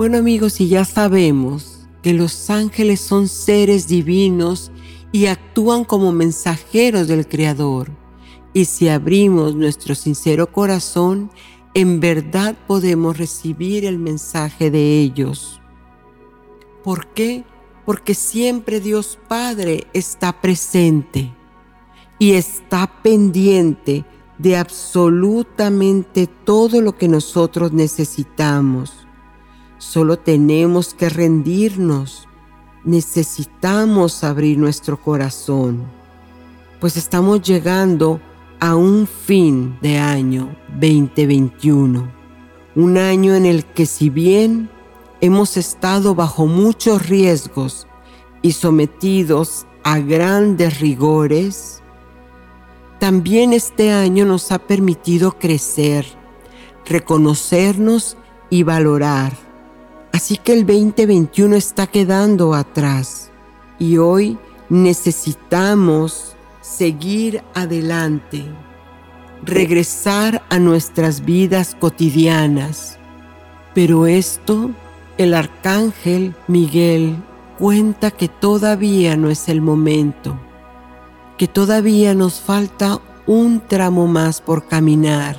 Bueno amigos, y ya sabemos que los ángeles son seres divinos y actúan como mensajeros del Creador. Y si abrimos nuestro sincero corazón, en verdad podemos recibir el mensaje de ellos. ¿Por qué? Porque siempre Dios Padre está presente y está pendiente de absolutamente todo lo que nosotros necesitamos. Solo tenemos que rendirnos. Necesitamos abrir nuestro corazón, pues estamos llegando a un fin de año 2021. Un año en el que si bien hemos estado bajo muchos riesgos y sometidos a grandes rigores, también este año nos ha permitido crecer, reconocernos y valorar Así que el 2021 está quedando atrás y hoy necesitamos seguir adelante, regresar a nuestras vidas cotidianas. Pero esto, el arcángel Miguel cuenta que todavía no es el momento, que todavía nos falta un tramo más por caminar,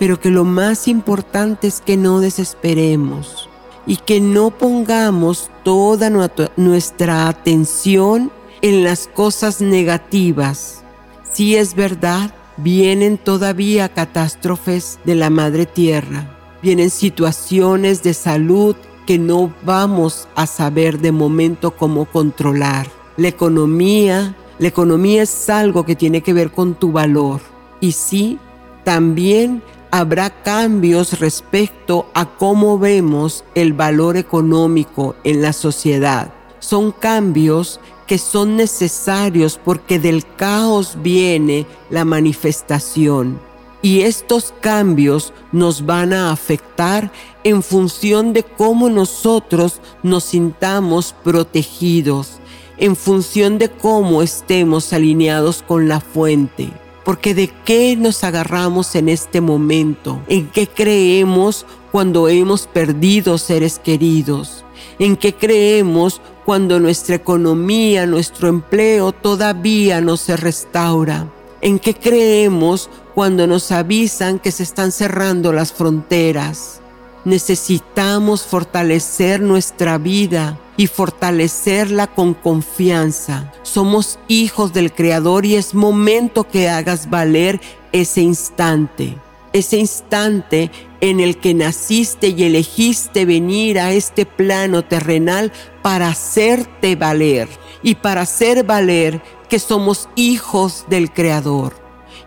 pero que lo más importante es que no desesperemos y que no pongamos toda nuestra atención en las cosas negativas. Si es verdad, vienen todavía catástrofes de la madre tierra, vienen situaciones de salud que no vamos a saber de momento cómo controlar. La economía, la economía es algo que tiene que ver con tu valor. Y sí, también habrá cambios respecto a cómo vemos el valor económico en la sociedad. Son cambios que son necesarios porque del caos viene la manifestación. Y estos cambios nos van a afectar en función de cómo nosotros nos sintamos protegidos, en función de cómo estemos alineados con la fuente. Porque de qué nos agarramos en este momento, en qué creemos cuando hemos perdido seres queridos, en qué creemos cuando nuestra economía, nuestro empleo todavía no se restaura, en qué creemos cuando nos avisan que se están cerrando las fronteras. Necesitamos fortalecer nuestra vida y fortalecerla con confianza. Somos hijos del Creador y es momento que hagas valer ese instante, ese instante en el que naciste y elegiste venir a este plano terrenal para hacerte valer y para hacer valer que somos hijos del Creador.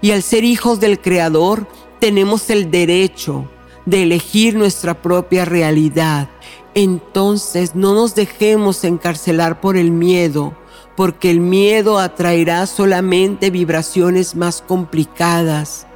Y al ser hijos del Creador tenemos el derecho de elegir nuestra propia realidad entonces no nos dejemos encarcelar por el miedo, porque el miedo atraerá solamente vibraciones más complicadas.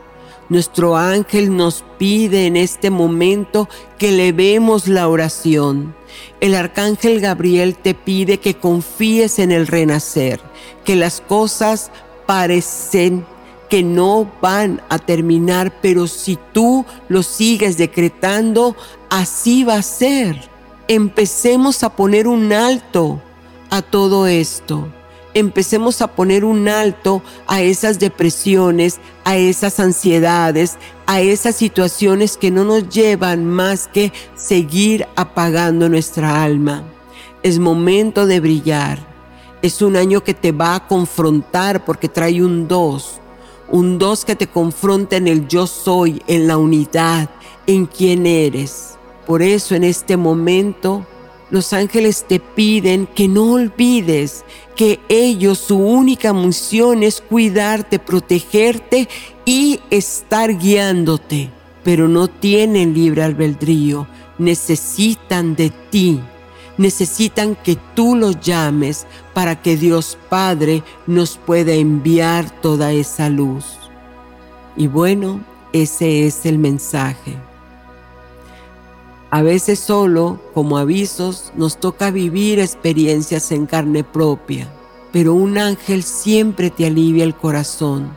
Nuestro ángel nos pide en este momento que levemos la oración. El arcángel Gabriel te pide que confíes en el renacer, que las cosas parecen que no van a terminar, pero si tú lo sigues decretando, así va a ser empecemos a poner un alto a todo esto. empecemos a poner un alto a esas depresiones, a esas ansiedades, a esas situaciones que no nos llevan más que seguir apagando nuestra alma. Es momento de brillar. Es un año que te va a confrontar porque trae un dos. Un dos que te confronta en el yo soy, en la unidad, en quién eres. Por eso en este momento los ángeles te piden que no olvides que ellos su única misión es cuidarte, protegerte y estar guiándote, pero no tienen libre albedrío, necesitan de ti, necesitan que tú los llames para que Dios Padre nos pueda enviar toda esa luz. Y bueno, ese es el mensaje. A veces solo, como avisos, nos toca vivir experiencias en carne propia, pero un ángel siempre te alivia el corazón,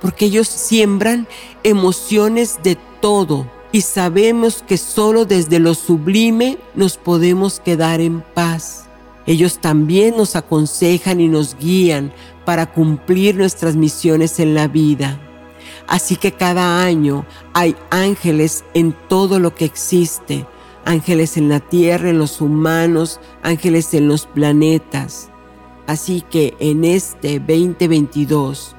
porque ellos siembran emociones de todo y sabemos que solo desde lo sublime nos podemos quedar en paz. Ellos también nos aconsejan y nos guían para cumplir nuestras misiones en la vida. Así que cada año hay ángeles en todo lo que existe, ángeles en la tierra, en los humanos, ángeles en los planetas. Así que en este 2022,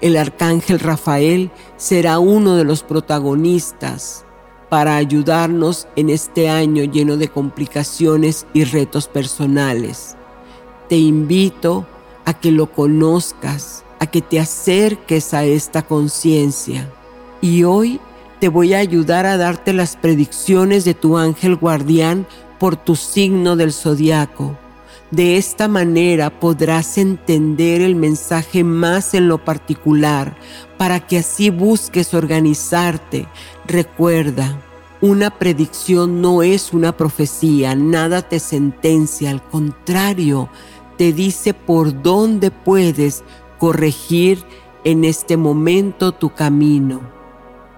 el arcángel Rafael será uno de los protagonistas para ayudarnos en este año lleno de complicaciones y retos personales. Te invito a que lo conozcas, a que te acerques a esta conciencia. Y hoy te voy a ayudar a darte las predicciones de tu ángel guardián por tu signo del zodiaco. De esta manera podrás entender el mensaje más en lo particular para que así busques organizarte. Recuerda, una predicción no es una profecía, nada te sentencia, al contrario, te dice por dónde puedes corregir en este momento tu camino.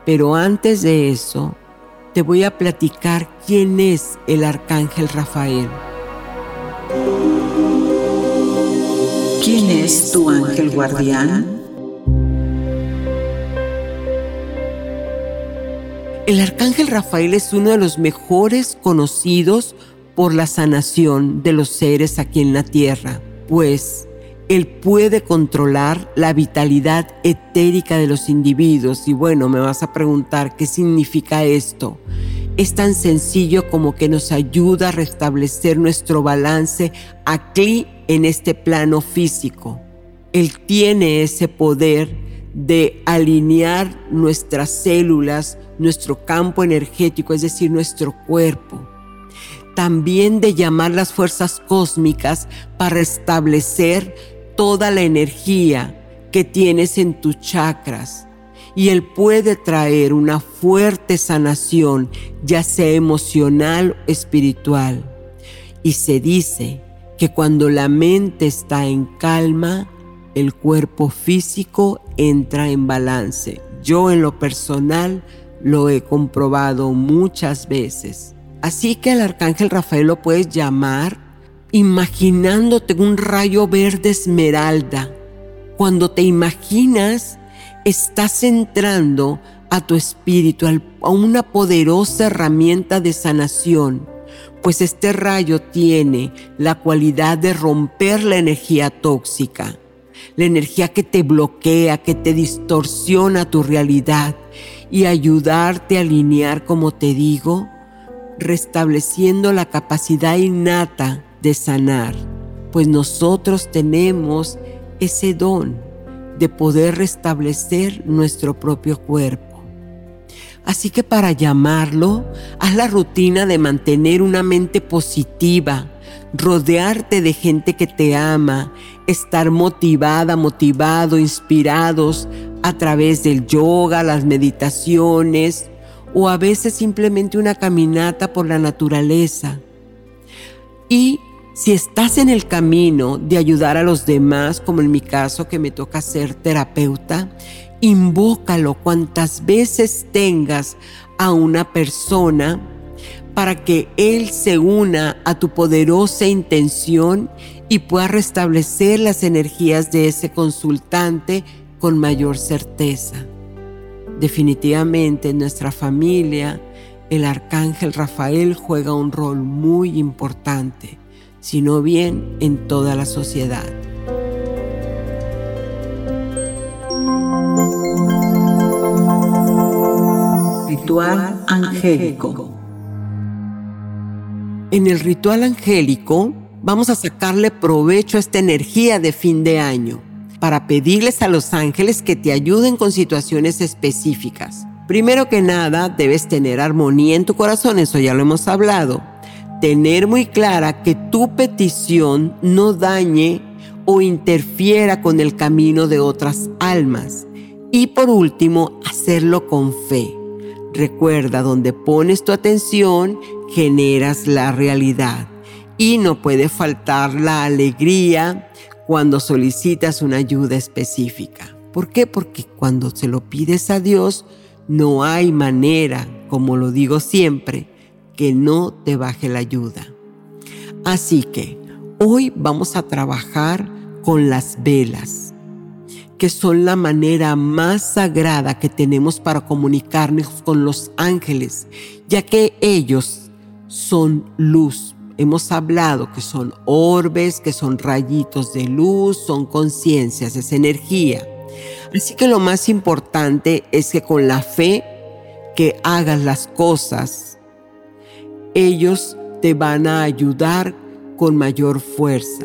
Pero antes de eso, te voy a platicar quién es el arcángel Rafael. ¿Quién es tu ángel guardián? El arcángel Rafael es uno de los mejores conocidos por la sanación de los seres aquí en la tierra, pues él puede controlar la vitalidad etérica de los individuos. Y bueno, me vas a preguntar, ¿qué significa esto? Es tan sencillo como que nos ayuda a restablecer nuestro balance aquí en este plano físico. Él tiene ese poder de alinear nuestras células, nuestro campo energético, es decir, nuestro cuerpo también de llamar las fuerzas cósmicas para restablecer toda la energía que tienes en tus chakras y Él puede traer una fuerte sanación, ya sea emocional o espiritual. Y se dice que cuando la mente está en calma, el cuerpo físico entra en balance. Yo en lo personal lo he comprobado muchas veces. Así que el arcángel Rafael lo puedes llamar imaginándote un rayo verde esmeralda. Cuando te imaginas, estás entrando a tu espíritu, a una poderosa herramienta de sanación, pues este rayo tiene la cualidad de romper la energía tóxica, la energía que te bloquea, que te distorsiona tu realidad y ayudarte a alinear, como te digo, restableciendo la capacidad innata de sanar, pues nosotros tenemos ese don de poder restablecer nuestro propio cuerpo. Así que para llamarlo, haz la rutina de mantener una mente positiva, rodearte de gente que te ama, estar motivada, motivado, inspirados a través del yoga, las meditaciones o a veces simplemente una caminata por la naturaleza. Y si estás en el camino de ayudar a los demás, como en mi caso que me toca ser terapeuta, invócalo cuantas veces tengas a una persona para que Él se una a tu poderosa intención y puedas restablecer las energías de ese consultante con mayor certeza. Definitivamente en nuestra familia el arcángel Rafael juega un rol muy importante, sino bien en toda la sociedad. Ritual angélico. En el ritual angélico vamos a sacarle provecho a esta energía de fin de año para pedirles a los ángeles que te ayuden con situaciones específicas. Primero que nada, debes tener armonía en tu corazón, eso ya lo hemos hablado. Tener muy clara que tu petición no dañe o interfiera con el camino de otras almas. Y por último, hacerlo con fe. Recuerda, donde pones tu atención, generas la realidad. Y no puede faltar la alegría cuando solicitas una ayuda específica. ¿Por qué? Porque cuando se lo pides a Dios, no hay manera, como lo digo siempre, que no te baje la ayuda. Así que hoy vamos a trabajar con las velas que son la manera más sagrada que tenemos para comunicarnos con los ángeles, ya que ellos son luz. Hemos hablado que son orbes, que son rayitos de luz, son conciencias, es energía. Así que lo más importante es que con la fe que hagas las cosas, ellos te van a ayudar con mayor fuerza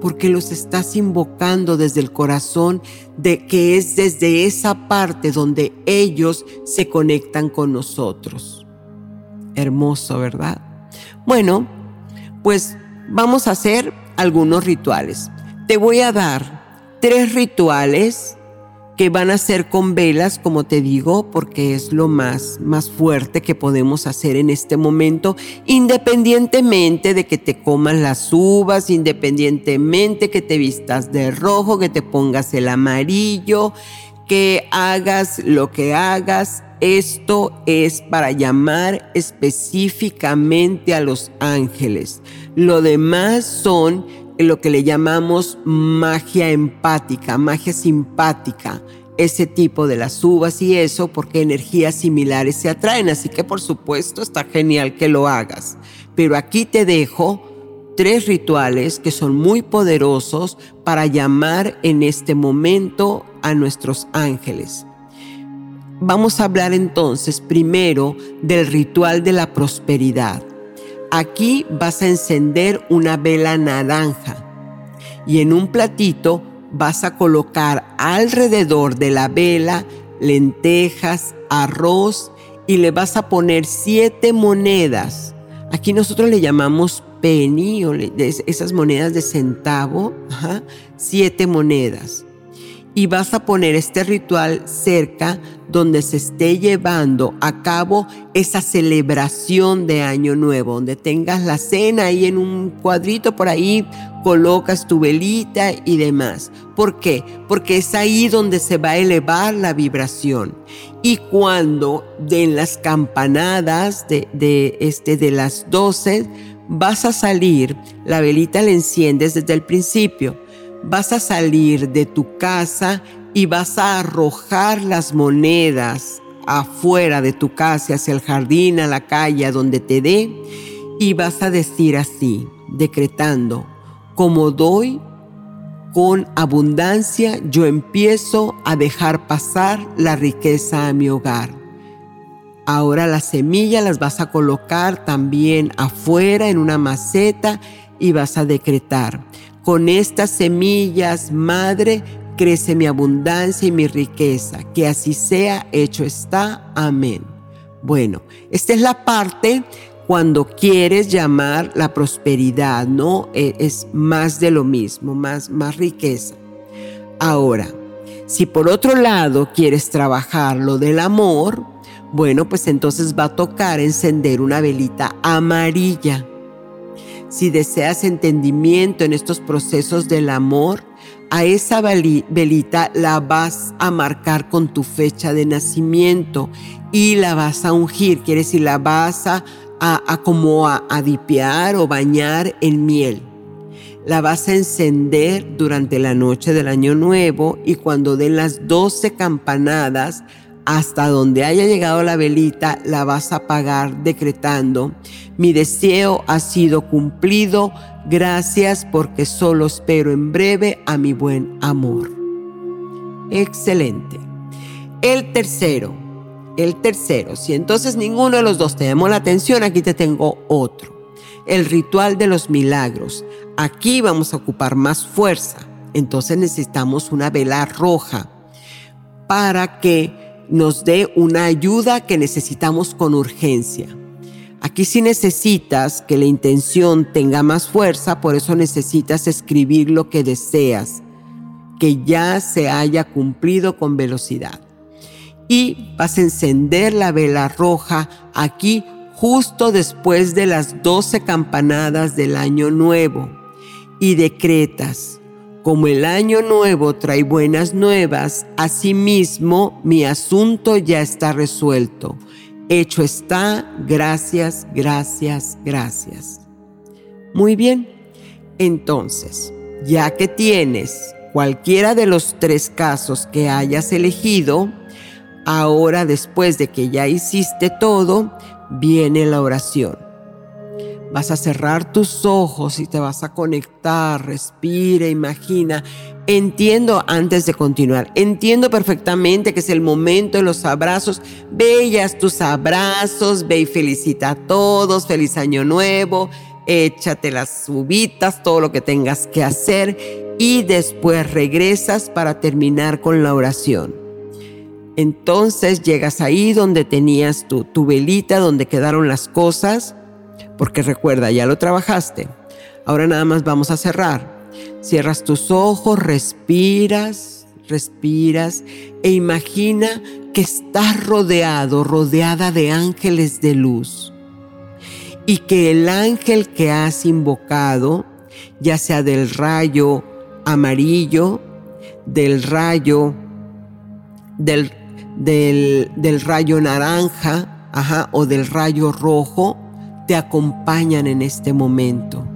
porque los estás invocando desde el corazón, de que es desde esa parte donde ellos se conectan con nosotros. Hermoso, ¿verdad? Bueno, pues vamos a hacer algunos rituales. Te voy a dar tres rituales que van a ser con velas, como te digo, porque es lo más, más fuerte que podemos hacer en este momento, independientemente de que te comas las uvas, independientemente que te vistas de rojo, que te pongas el amarillo, que hagas lo que hagas. Esto es para llamar específicamente a los ángeles. Lo demás son lo que le llamamos magia empática, magia simpática, ese tipo de las uvas y eso, porque energías similares se atraen. Así que por supuesto está genial que lo hagas. Pero aquí te dejo tres rituales que son muy poderosos para llamar en este momento a nuestros ángeles. Vamos a hablar entonces primero del ritual de la prosperidad. Aquí vas a encender una vela naranja y en un platito vas a colocar alrededor de la vela lentejas, arroz y le vas a poner siete monedas. Aquí nosotros le llamamos penny o esas monedas de centavo, siete monedas y vas a poner este ritual cerca donde se esté llevando a cabo esa celebración de Año Nuevo, donde tengas la cena ahí en un cuadrito por ahí, colocas tu velita y demás. ¿Por qué? Porque es ahí donde se va a elevar la vibración. Y cuando den las campanadas de, de, este, de las 12, vas a salir, la velita la enciendes desde el principio vas a salir de tu casa y vas a arrojar las monedas afuera de tu casa, hacia el jardín, a la calle, a donde te dé, y vas a decir así, decretando, como doy con abundancia, yo empiezo a dejar pasar la riqueza a mi hogar. Ahora las semillas las vas a colocar también afuera en una maceta y vas a decretar. Con estas semillas, Madre, crece mi abundancia y mi riqueza. Que así sea, hecho está. Amén. Bueno, esta es la parte cuando quieres llamar la prosperidad, ¿no? E, es más de lo mismo, más, más riqueza. Ahora, si por otro lado quieres trabajar lo del amor, bueno, pues entonces va a tocar encender una velita amarilla si deseas entendimiento en estos procesos del amor, a esa velita la vas a marcar con tu fecha de nacimiento y la vas a ungir, quiere decir, la vas a, como a, a dipear o bañar en miel. La vas a encender durante la noche del año nuevo y cuando den las 12 campanadas, hasta donde haya llegado la velita, la vas a apagar decretando, mi deseo ha sido cumplido, gracias porque solo espero en breve a mi buen amor. Excelente. El tercero, el tercero, si entonces ninguno de los dos te llamó la atención, aquí te tengo otro. El ritual de los milagros. Aquí vamos a ocupar más fuerza. Entonces necesitamos una vela roja para que nos dé una ayuda que necesitamos con urgencia. Aquí sí necesitas que la intención tenga más fuerza, por eso necesitas escribir lo que deseas, que ya se haya cumplido con velocidad. Y vas a encender la vela roja aquí justo después de las 12 campanadas del año nuevo y decretas, como el año nuevo trae buenas nuevas, asimismo mi asunto ya está resuelto. Hecho está, gracias, gracias, gracias. Muy bien, entonces, ya que tienes cualquiera de los tres casos que hayas elegido, ahora después de que ya hiciste todo, viene la oración. Vas a cerrar tus ojos y te vas a conectar, respira, imagina. Entiendo antes de continuar, entiendo perfectamente que es el momento de los abrazos. Bellas tus abrazos, ve y felicita a todos, feliz año nuevo, échate las uvitas, todo lo que tengas que hacer. Y después regresas para terminar con la oración. Entonces llegas ahí donde tenías tu, tu velita, donde quedaron las cosas porque recuerda, ya lo trabajaste. Ahora nada más vamos a cerrar. Cierras tus ojos, respiras, respiras e imagina que estás rodeado, rodeada de ángeles de luz. Y que el ángel que has invocado, ya sea del rayo amarillo, del rayo, del, del, rayo naranja, ajá, o del rayo rojo, te acompañan en este momento.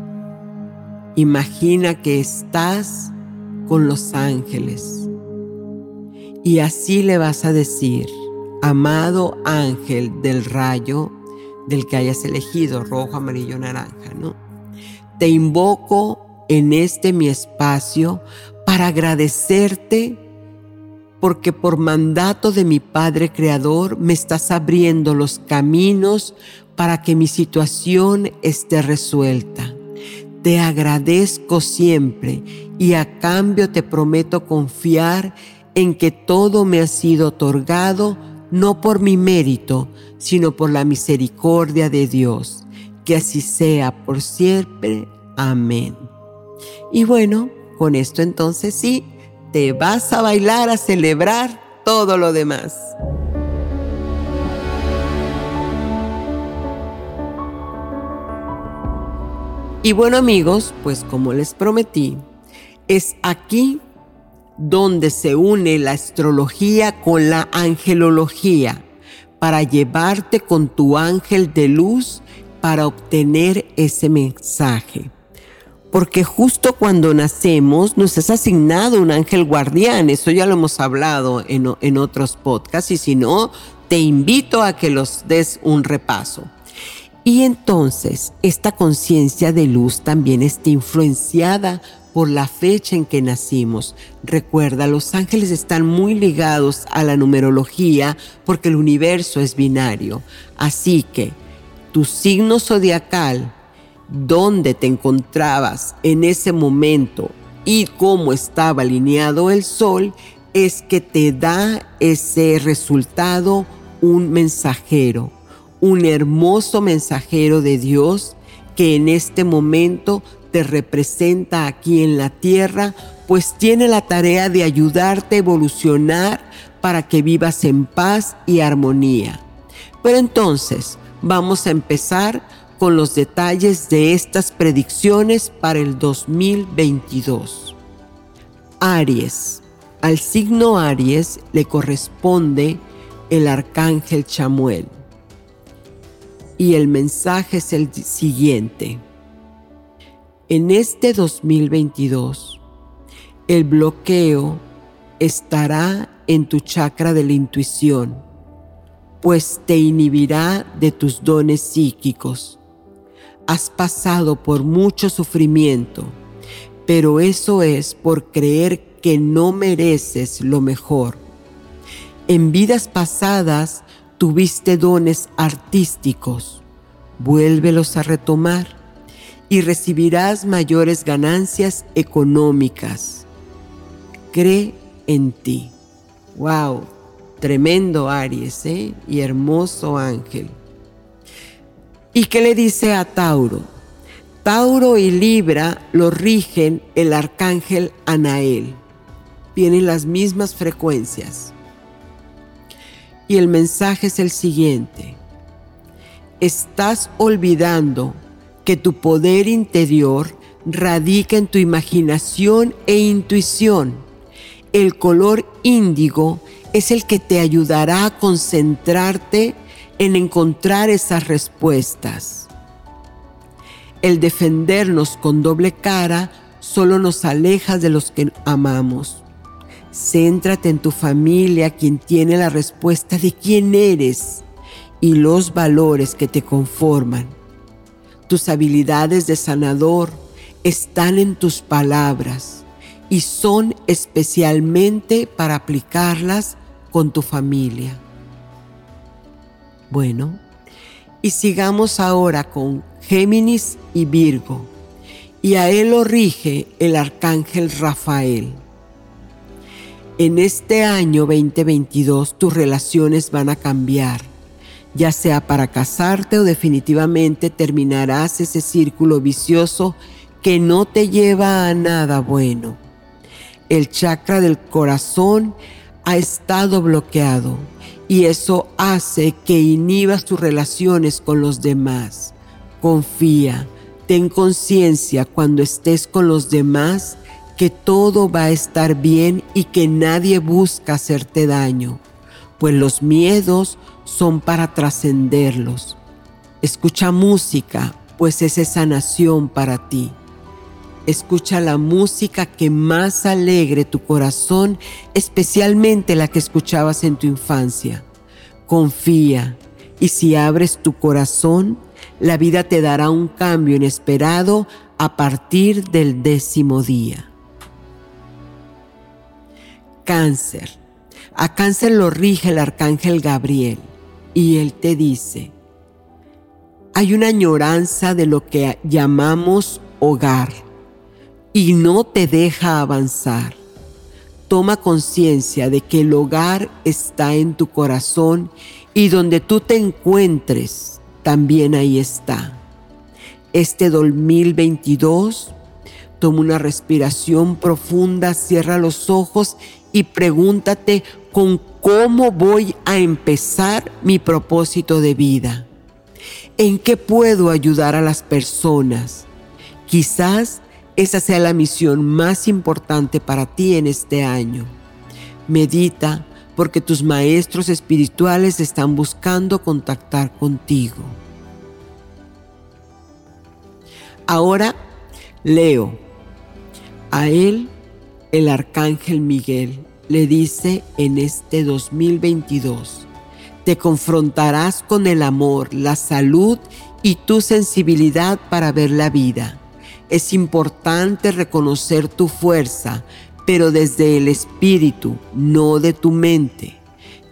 Imagina que estás con los ángeles y así le vas a decir, amado ángel del rayo del que hayas elegido, rojo, amarillo, naranja, ¿no? Te invoco en este mi espacio para agradecerte porque por mandato de mi Padre Creador me estás abriendo los caminos para que mi situación esté resuelta. Te agradezco siempre y a cambio te prometo confiar en que todo me ha sido otorgado no por mi mérito, sino por la misericordia de Dios. Que así sea por siempre. Amén. Y bueno, con esto entonces sí, te vas a bailar, a celebrar todo lo demás. Y bueno amigos, pues como les prometí, es aquí donde se une la astrología con la angelología para llevarte con tu ángel de luz para obtener ese mensaje. Porque justo cuando nacemos nos es asignado un ángel guardián, eso ya lo hemos hablado en, en otros podcasts y si no, te invito a que los des un repaso. Y entonces esta conciencia de luz también está influenciada por la fecha en que nacimos. Recuerda, los ángeles están muy ligados a la numerología porque el universo es binario. Así que tu signo zodiacal, donde te encontrabas en ese momento y cómo estaba alineado el sol, es que te da ese resultado un mensajero un hermoso mensajero de Dios que en este momento te representa aquí en la tierra, pues tiene la tarea de ayudarte a evolucionar para que vivas en paz y armonía. Pero entonces vamos a empezar con los detalles de estas predicciones para el 2022. Aries. Al signo Aries le corresponde el arcángel Chamuel y el mensaje es el siguiente. en este 2022, el bloqueo estará en tu chakra de la intuición, pues te inhibirá de tus dones psíquicos. Has pasado por mucho sufrimiento, pero eso es por creer que no mereces lo mejor. En vidas pasadas tuviste dones artísticos, vuélvelos a retomar y recibirás mayores ganancias económicas. Cree en ti. ¡Wow! Tremendo Aries, ¿eh? Y hermoso ángel. ¿Y qué le dice a Tauro? Tauro y Libra lo rigen el arcángel Anael. Tienen las mismas frecuencias. Y el mensaje es el siguiente. Estás olvidando que tu poder interior radica en tu imaginación e intuición. El color índigo es el que te ayudará a concentrarte en encontrar esas respuestas. El defendernos con doble cara solo nos aleja de los que amamos. Céntrate en tu familia, quien tiene la respuesta de quién eres y los valores que te conforman. Tus habilidades de sanador están en tus palabras y son especialmente para aplicarlas con tu familia. Bueno, y sigamos ahora con Géminis y Virgo, y a él lo rige el arcángel Rafael. En este año 2022 tus relaciones van a cambiar ya sea para casarte o definitivamente terminarás ese círculo vicioso que no te lleva a nada bueno. El chakra del corazón ha estado bloqueado y eso hace que inhibas tus relaciones con los demás. Confía, ten conciencia cuando estés con los demás que todo va a estar bien y que nadie busca hacerte daño, pues los miedos son para trascenderlos. Escucha música, pues es sanación para ti. Escucha la música que más alegre tu corazón, especialmente la que escuchabas en tu infancia. Confía y si abres tu corazón, la vida te dará un cambio inesperado a partir del décimo día. Cáncer. A cáncer lo rige el arcángel Gabriel y Él te dice, hay una añoranza de lo que llamamos hogar y no te deja avanzar. Toma conciencia de que el hogar está en tu corazón y donde tú te encuentres, también ahí está. Este 2022, toma una respiración profunda, cierra los ojos y pregúntate con cómo voy a empezar mi propósito de vida. ¿En qué puedo ayudar a las personas? Quizás esa sea la misión más importante para ti en este año. Medita porque tus maestros espirituales están buscando contactar contigo. Ahora leo. A él el arcángel Miguel le dice en este 2022, te confrontarás con el amor, la salud y tu sensibilidad para ver la vida. Es importante reconocer tu fuerza, pero desde el espíritu, no de tu mente.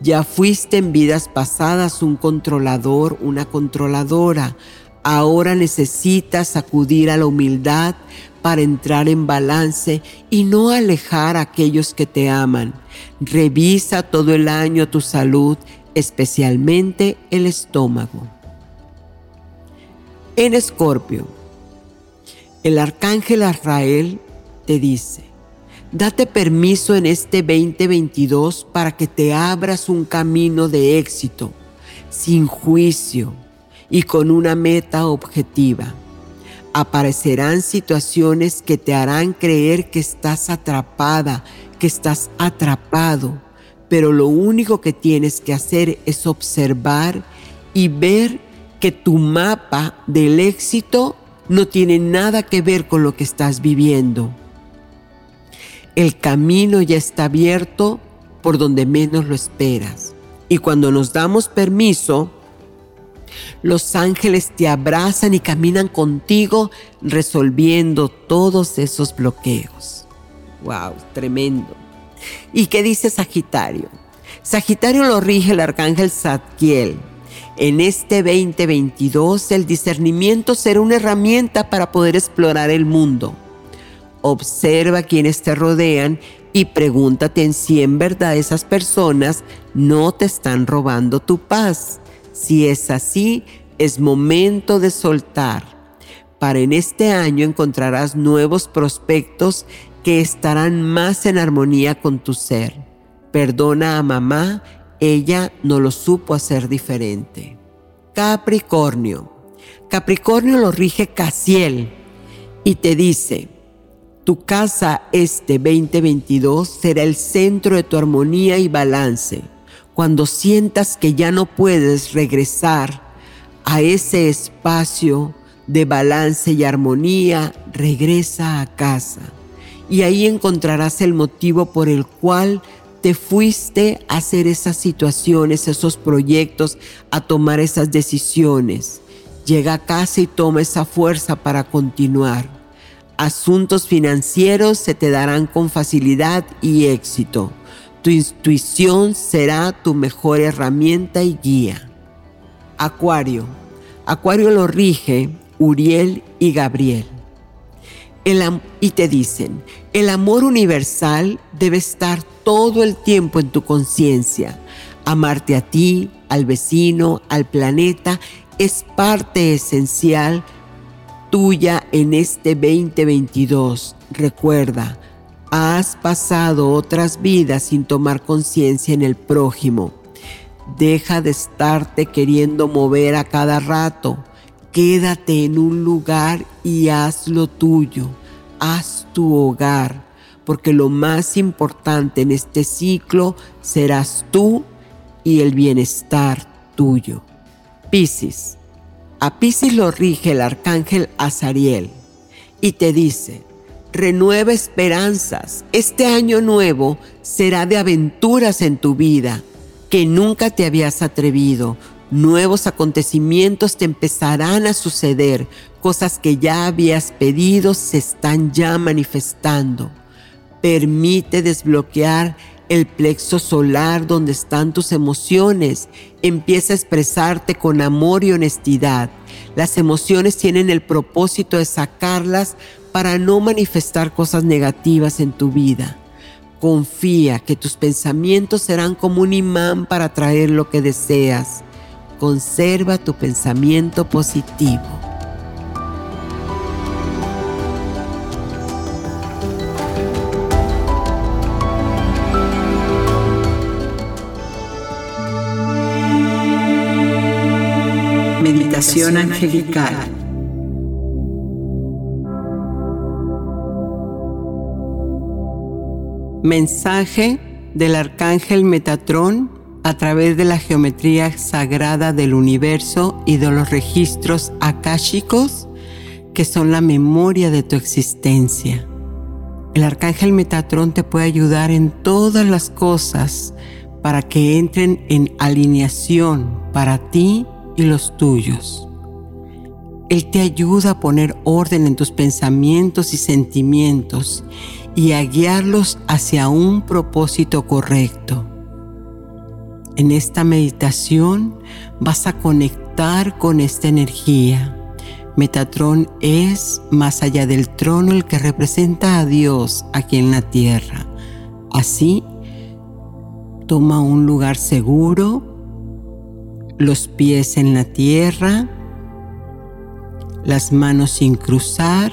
Ya fuiste en vidas pasadas un controlador, una controladora. Ahora necesitas acudir a la humildad para entrar en balance y no alejar a aquellos que te aman. Revisa todo el año tu salud, especialmente el estómago. En Escorpio, el arcángel Azrael te dice, date permiso en este 2022 para que te abras un camino de éxito, sin juicio y con una meta objetiva aparecerán situaciones que te harán creer que estás atrapada, que estás atrapado, pero lo único que tienes que hacer es observar y ver que tu mapa del éxito no tiene nada que ver con lo que estás viviendo. El camino ya está abierto por donde menos lo esperas. Y cuando nos damos permiso, los ángeles te abrazan y caminan contigo resolviendo todos esos bloqueos. ¡Wow! Tremendo. ¿Y qué dice Sagitario? Sagitario lo rige el arcángel Zadkiel. En este 2022 el discernimiento será una herramienta para poder explorar el mundo. Observa quienes te rodean y pregúntate en si en verdad esas personas no te están robando tu paz. Si es así, es momento de soltar. Para en este año encontrarás nuevos prospectos que estarán más en armonía con tu ser. Perdona a mamá, ella no lo supo hacer diferente. Capricornio. Capricornio lo rige Casiel y te dice, tu casa este 2022 será el centro de tu armonía y balance. Cuando sientas que ya no puedes regresar a ese espacio de balance y armonía, regresa a casa. Y ahí encontrarás el motivo por el cual te fuiste a hacer esas situaciones, esos proyectos, a tomar esas decisiones. Llega a casa y toma esa fuerza para continuar. Asuntos financieros se te darán con facilidad y éxito. Tu intuición será tu mejor herramienta y guía. Acuario. Acuario lo rige Uriel y Gabriel y te dicen, el amor universal debe estar todo el tiempo en tu conciencia. Amarte a ti, al vecino, al planeta, es parte esencial tuya en este 2022. Recuerda, has pasado otras vidas sin tomar conciencia en el prójimo. Deja de estarte queriendo mover a cada rato. Quédate en un lugar y haz lo tuyo haz tu hogar, porque lo más importante en este ciclo serás tú y el bienestar tuyo. Piscis. A Piscis lo rige el arcángel Azariel y te dice, renueva esperanzas. Este año nuevo será de aventuras en tu vida que nunca te habías atrevido. Nuevos acontecimientos te empezarán a suceder, cosas que ya habías pedido se están ya manifestando. Permite desbloquear el plexo solar donde están tus emociones. Empieza a expresarte con amor y honestidad. Las emociones tienen el propósito de sacarlas para no manifestar cosas negativas en tu vida. Confía que tus pensamientos serán como un imán para atraer lo que deseas. Conserva tu pensamiento positivo. Meditación angelical. Mensaje del arcángel Metatrón a través de la geometría sagrada del universo y de los registros akáshicos que son la memoria de tu existencia. El arcángel Metatrón te puede ayudar en todas las cosas para que entren en alineación para ti y los tuyos. Él te ayuda a poner orden en tus pensamientos y sentimientos y a guiarlos hacia un propósito correcto. En esta meditación vas a conectar con esta energía. Metatrón es más allá del trono el que representa a Dios aquí en la tierra. Así, toma un lugar seguro, los pies en la tierra, las manos sin cruzar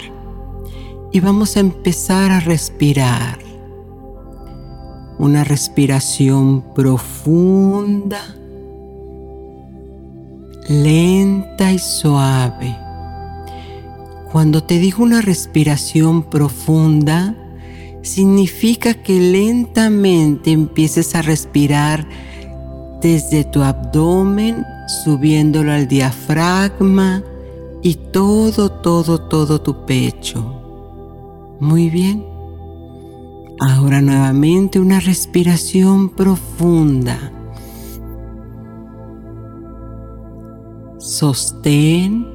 y vamos a empezar a respirar una respiración profunda, lenta y suave. Cuando te digo una respiración profunda, significa que lentamente empieces a respirar desde tu abdomen, subiéndolo al diafragma y todo, todo, todo tu pecho. Muy bien. Ahora nuevamente una respiración profunda. Sostén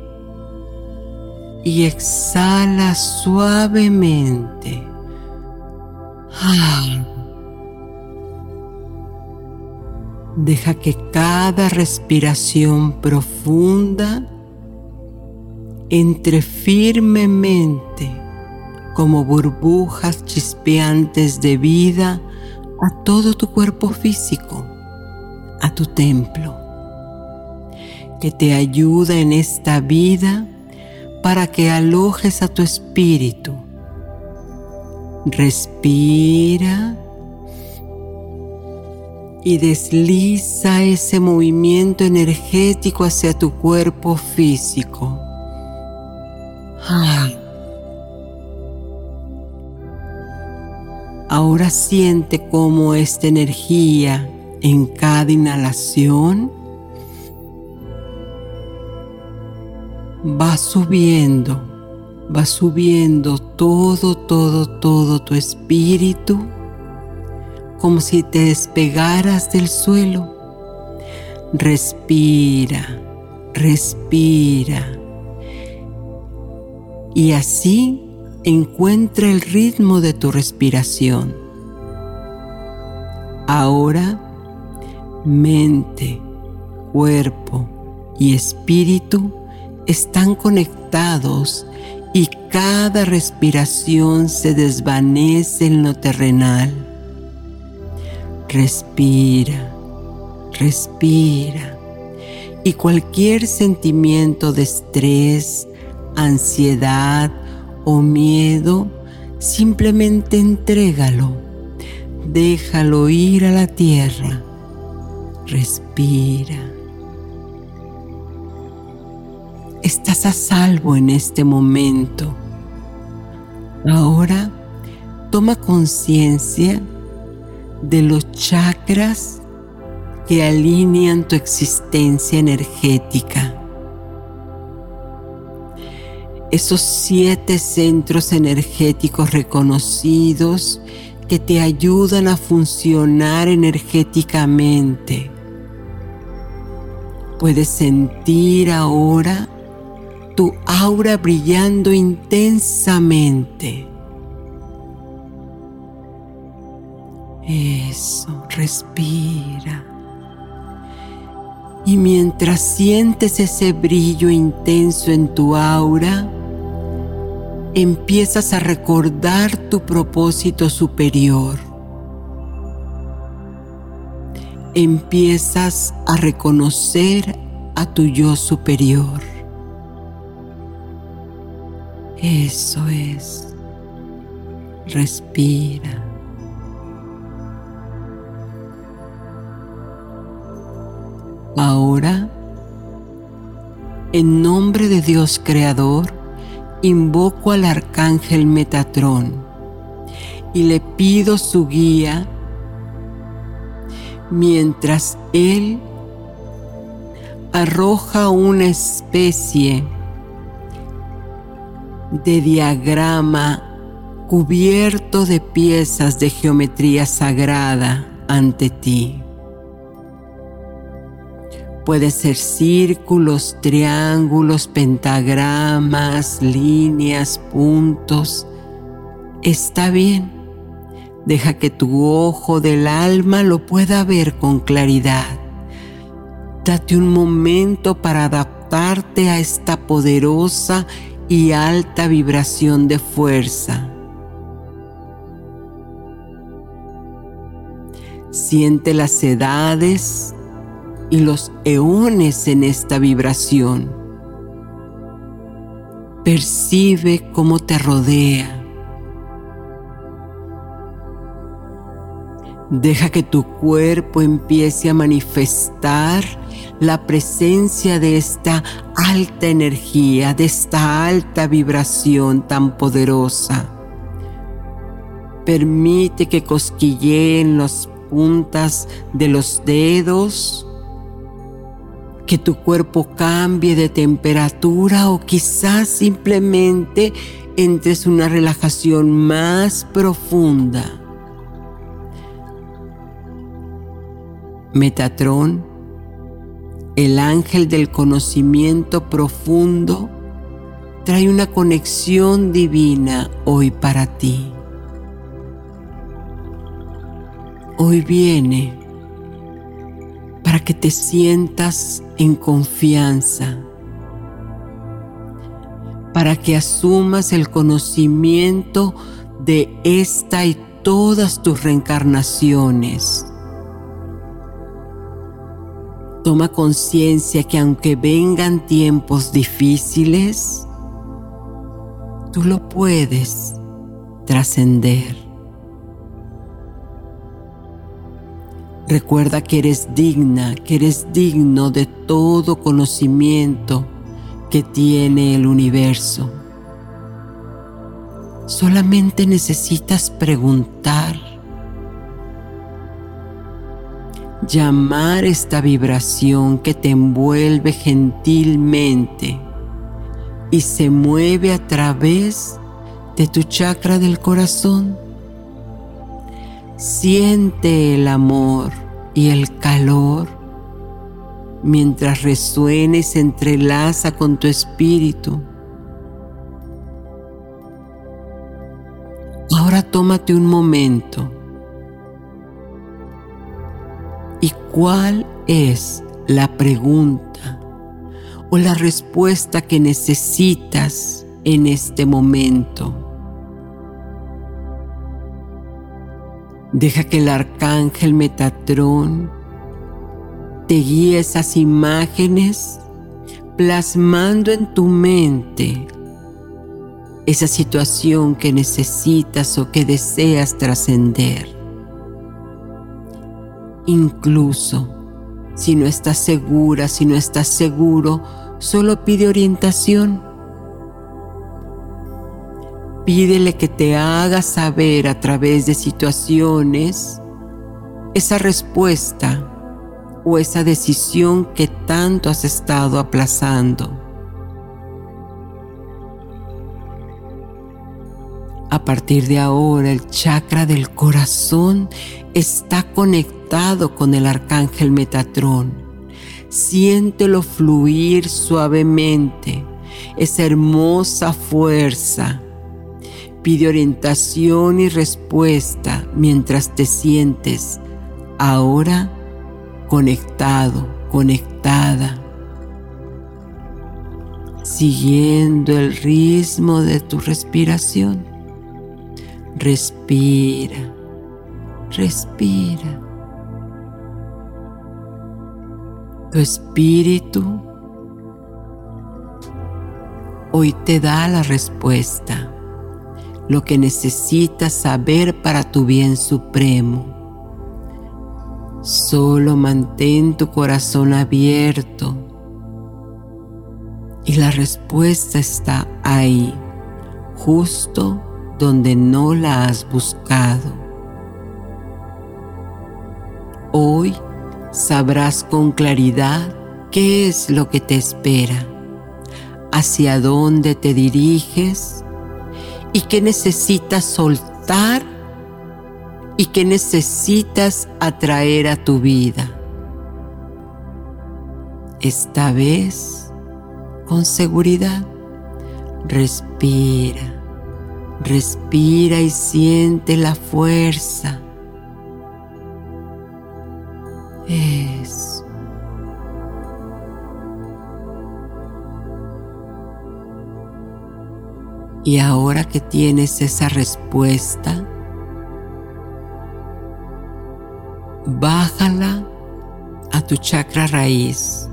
y exhala suavemente. Deja que cada respiración profunda entre firmemente como burbujas chispeantes de vida a todo tu cuerpo físico, a tu templo, que te ayuda en esta vida para que alojes a tu espíritu. Respira y desliza ese movimiento energético hacia tu cuerpo físico. Ahora siente cómo esta energía en cada inhalación va subiendo, va subiendo todo, todo, todo tu espíritu, como si te despegaras del suelo. Respira, respira. Y así encuentra el ritmo de tu respiración. Ahora, mente, cuerpo y espíritu están conectados y cada respiración se desvanece en lo terrenal. Respira, respira y cualquier sentimiento de estrés, ansiedad o miedo, simplemente entrégalo, déjalo ir a la tierra, respira. Estás a salvo en este momento. Ahora toma conciencia de los chakras que alinean tu existencia energética. Esos siete centros energéticos reconocidos que te ayudan a funcionar energéticamente. Puedes sentir ahora tu aura brillando intensamente. Eso, respira. Y mientras sientes ese brillo intenso en tu aura, empiezas a recordar tu propósito superior. Empiezas a reconocer a tu yo superior. Eso es. Respira. Ahora, en nombre de Dios Creador, invoco al arcángel Metatrón y le pido su guía mientras él arroja una especie de diagrama cubierto de piezas de geometría sagrada ante ti. Puede ser círculos, triángulos, pentagramas, líneas, puntos. Está bien. Deja que tu ojo del alma lo pueda ver con claridad. Date un momento para adaptarte a esta poderosa y alta vibración de fuerza. Siente las edades y los eones en esta vibración. Percibe cómo te rodea. Deja que tu cuerpo empiece a manifestar la presencia de esta alta energía, de esta alta vibración tan poderosa. Permite que cosquilleen las puntas de los dedos, que tu cuerpo cambie de temperatura o quizás simplemente entres en una relajación más profunda. Metatrón, el ángel del conocimiento profundo, trae una conexión divina hoy para ti. Hoy viene para que te sientas en confianza, para que asumas el conocimiento de esta y todas tus reencarnaciones. Toma conciencia que aunque vengan tiempos difíciles, tú lo puedes trascender. Recuerda que eres digna, que eres digno de todo conocimiento que tiene el universo. Solamente necesitas preguntar, llamar esta vibración que te envuelve gentilmente y se mueve a través de tu chakra del corazón Siente el amor y el calor mientras resuena y se entrelaza con tu espíritu. Ahora tómate un momento. ¿Y cuál es la pregunta o la respuesta que necesitas en este momento? Deja que el arcángel Metatrón te guíe esas imágenes plasmando en tu mente esa situación que necesitas o que deseas trascender. Incluso si no estás segura, si no estás seguro, solo pide orientación Pídele que te haga saber a través de situaciones esa respuesta o esa decisión que tanto has estado aplazando. A partir de ahora el chakra del corazón está conectado con el arcángel Metatrón. Siéntelo fluir suavemente, esa hermosa fuerza Pide orientación y respuesta mientras te sientes ahora conectado, conectada, siguiendo el ritmo de tu respiración. Respira, respira. Tu espíritu hoy te da la respuesta lo que necesitas saber para tu bien supremo. Solo mantén tu corazón abierto y la respuesta está ahí, justo donde no la has buscado. Hoy sabrás con claridad qué es lo que te espera, hacia dónde te diriges y qué necesitas soltar y qué necesitas atraer a tu vida. Esta vez, con seguridad, respira, respira y siente la fuerza. Eso. Y ahora que tienes esa respuesta, bájala a tu chakra raíz,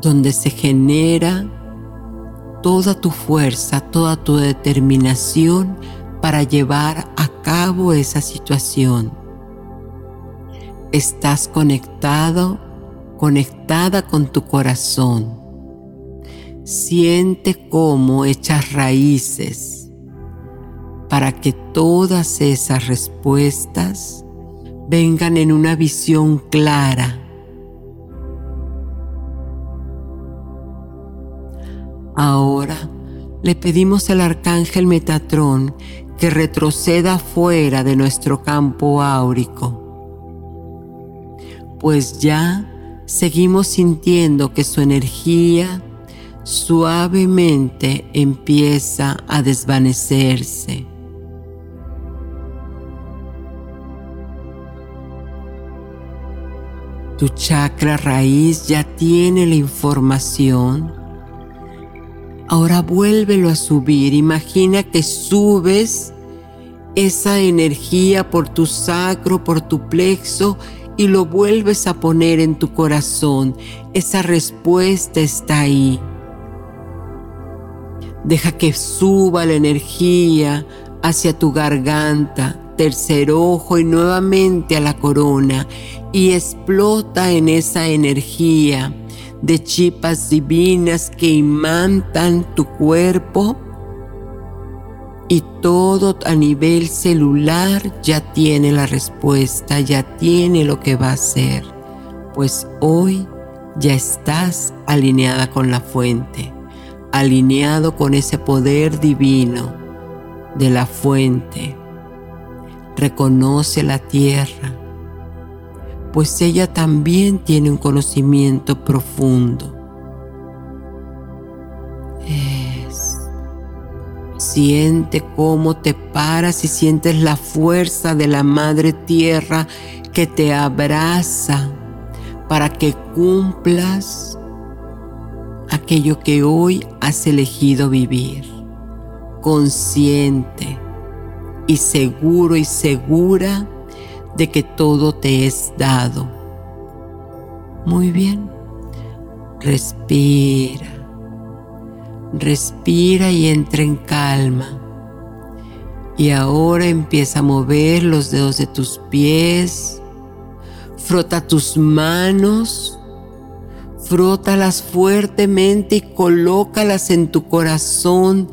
donde se genera toda tu fuerza, toda tu determinación para llevar a cabo esa situación. Estás conectado, conectada con tu corazón Siente cómo echas raíces para que todas esas respuestas vengan en una visión clara. Ahora le pedimos al arcángel Metatrón que retroceda fuera de nuestro campo áurico, pues ya seguimos sintiendo que su energía suavemente empieza a desvanecerse. Tu chakra raíz ya tiene la información. Ahora vuélvelo a subir. Imagina que subes esa energía por tu sacro, por tu plexo y lo vuelves a poner en tu corazón. Esa respuesta está ahí. Deja que suba la energía hacia tu garganta, tercer ojo y nuevamente a la corona y explota en esa energía de chipas divinas que imantan tu cuerpo y todo a nivel celular ya tiene la respuesta, ya tiene lo que va a ser, pues hoy ya estás alineada con la fuente alineado con ese poder divino de la fuente. Reconoce la tierra, pues ella también tiene un conocimiento profundo. Es. Siente cómo te paras y sientes la fuerza de la madre tierra que te abraza para que cumplas aquello que hoy has elegido vivir, consciente y seguro y segura de que todo te es dado. Muy bien, respira, respira y entra en calma. Y ahora empieza a mover los dedos de tus pies, frota tus manos Frótalas fuertemente y colócalas en tu corazón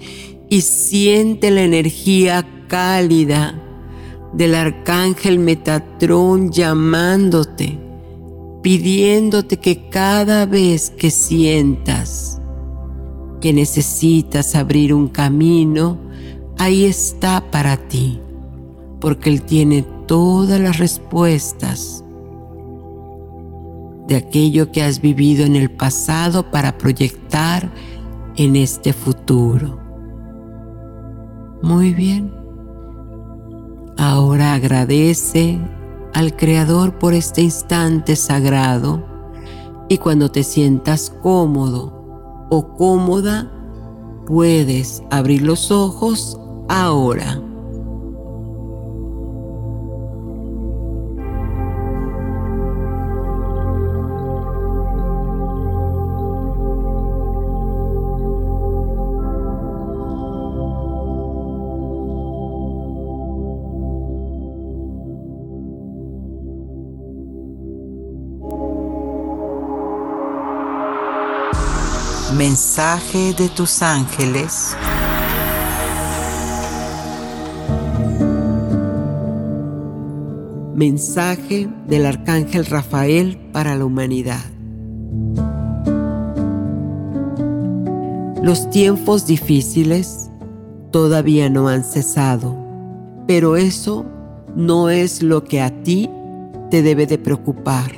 y siente la energía cálida del arcángel Metatrón llamándote, pidiéndote que cada vez que sientas que necesitas abrir un camino, ahí está para ti, porque Él tiene todas las respuestas de aquello que has vivido en el pasado para proyectar en este futuro. Muy bien. Ahora agradece al Creador por este instante sagrado y cuando te sientas cómodo o cómoda, puedes abrir los ojos ahora. Mensaje de tus ángeles. Mensaje del Arcángel Rafael para la humanidad. Los tiempos difíciles todavía no han cesado, pero eso no es lo que a ti te debe de preocupar.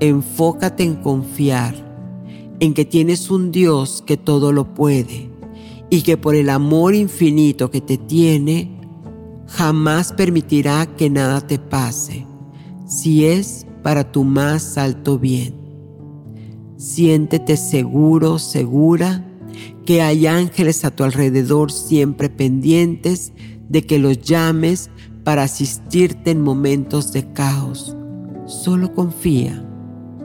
Enfócate en confiar en que tienes un Dios que todo lo puede y que por el amor infinito que te tiene, jamás permitirá que nada te pase, si es para tu más alto bien. Siéntete seguro, segura, que hay ángeles a tu alrededor siempre pendientes de que los llames para asistirte en momentos de caos. Solo confía,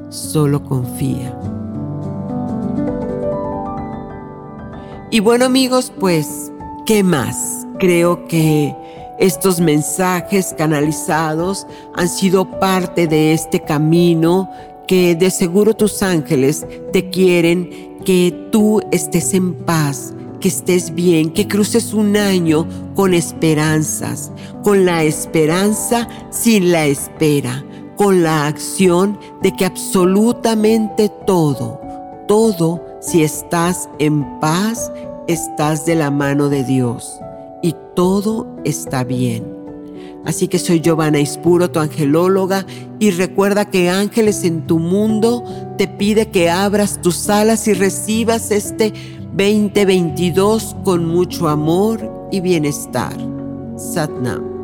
solo confía. Y bueno amigos, pues, ¿qué más? Creo que estos mensajes canalizados han sido parte de este camino que de seguro tus ángeles te quieren que tú estés en paz, que estés bien, que cruces un año con esperanzas, con la esperanza sin la espera, con la acción de que absolutamente todo, todo, si estás en paz, estás de la mano de Dios y todo está bien. Así que soy Giovanna Ispuro, tu angelóloga, y recuerda que Ángeles en tu mundo te pide que abras tus alas y recibas este 2022 con mucho amor y bienestar. Satnam.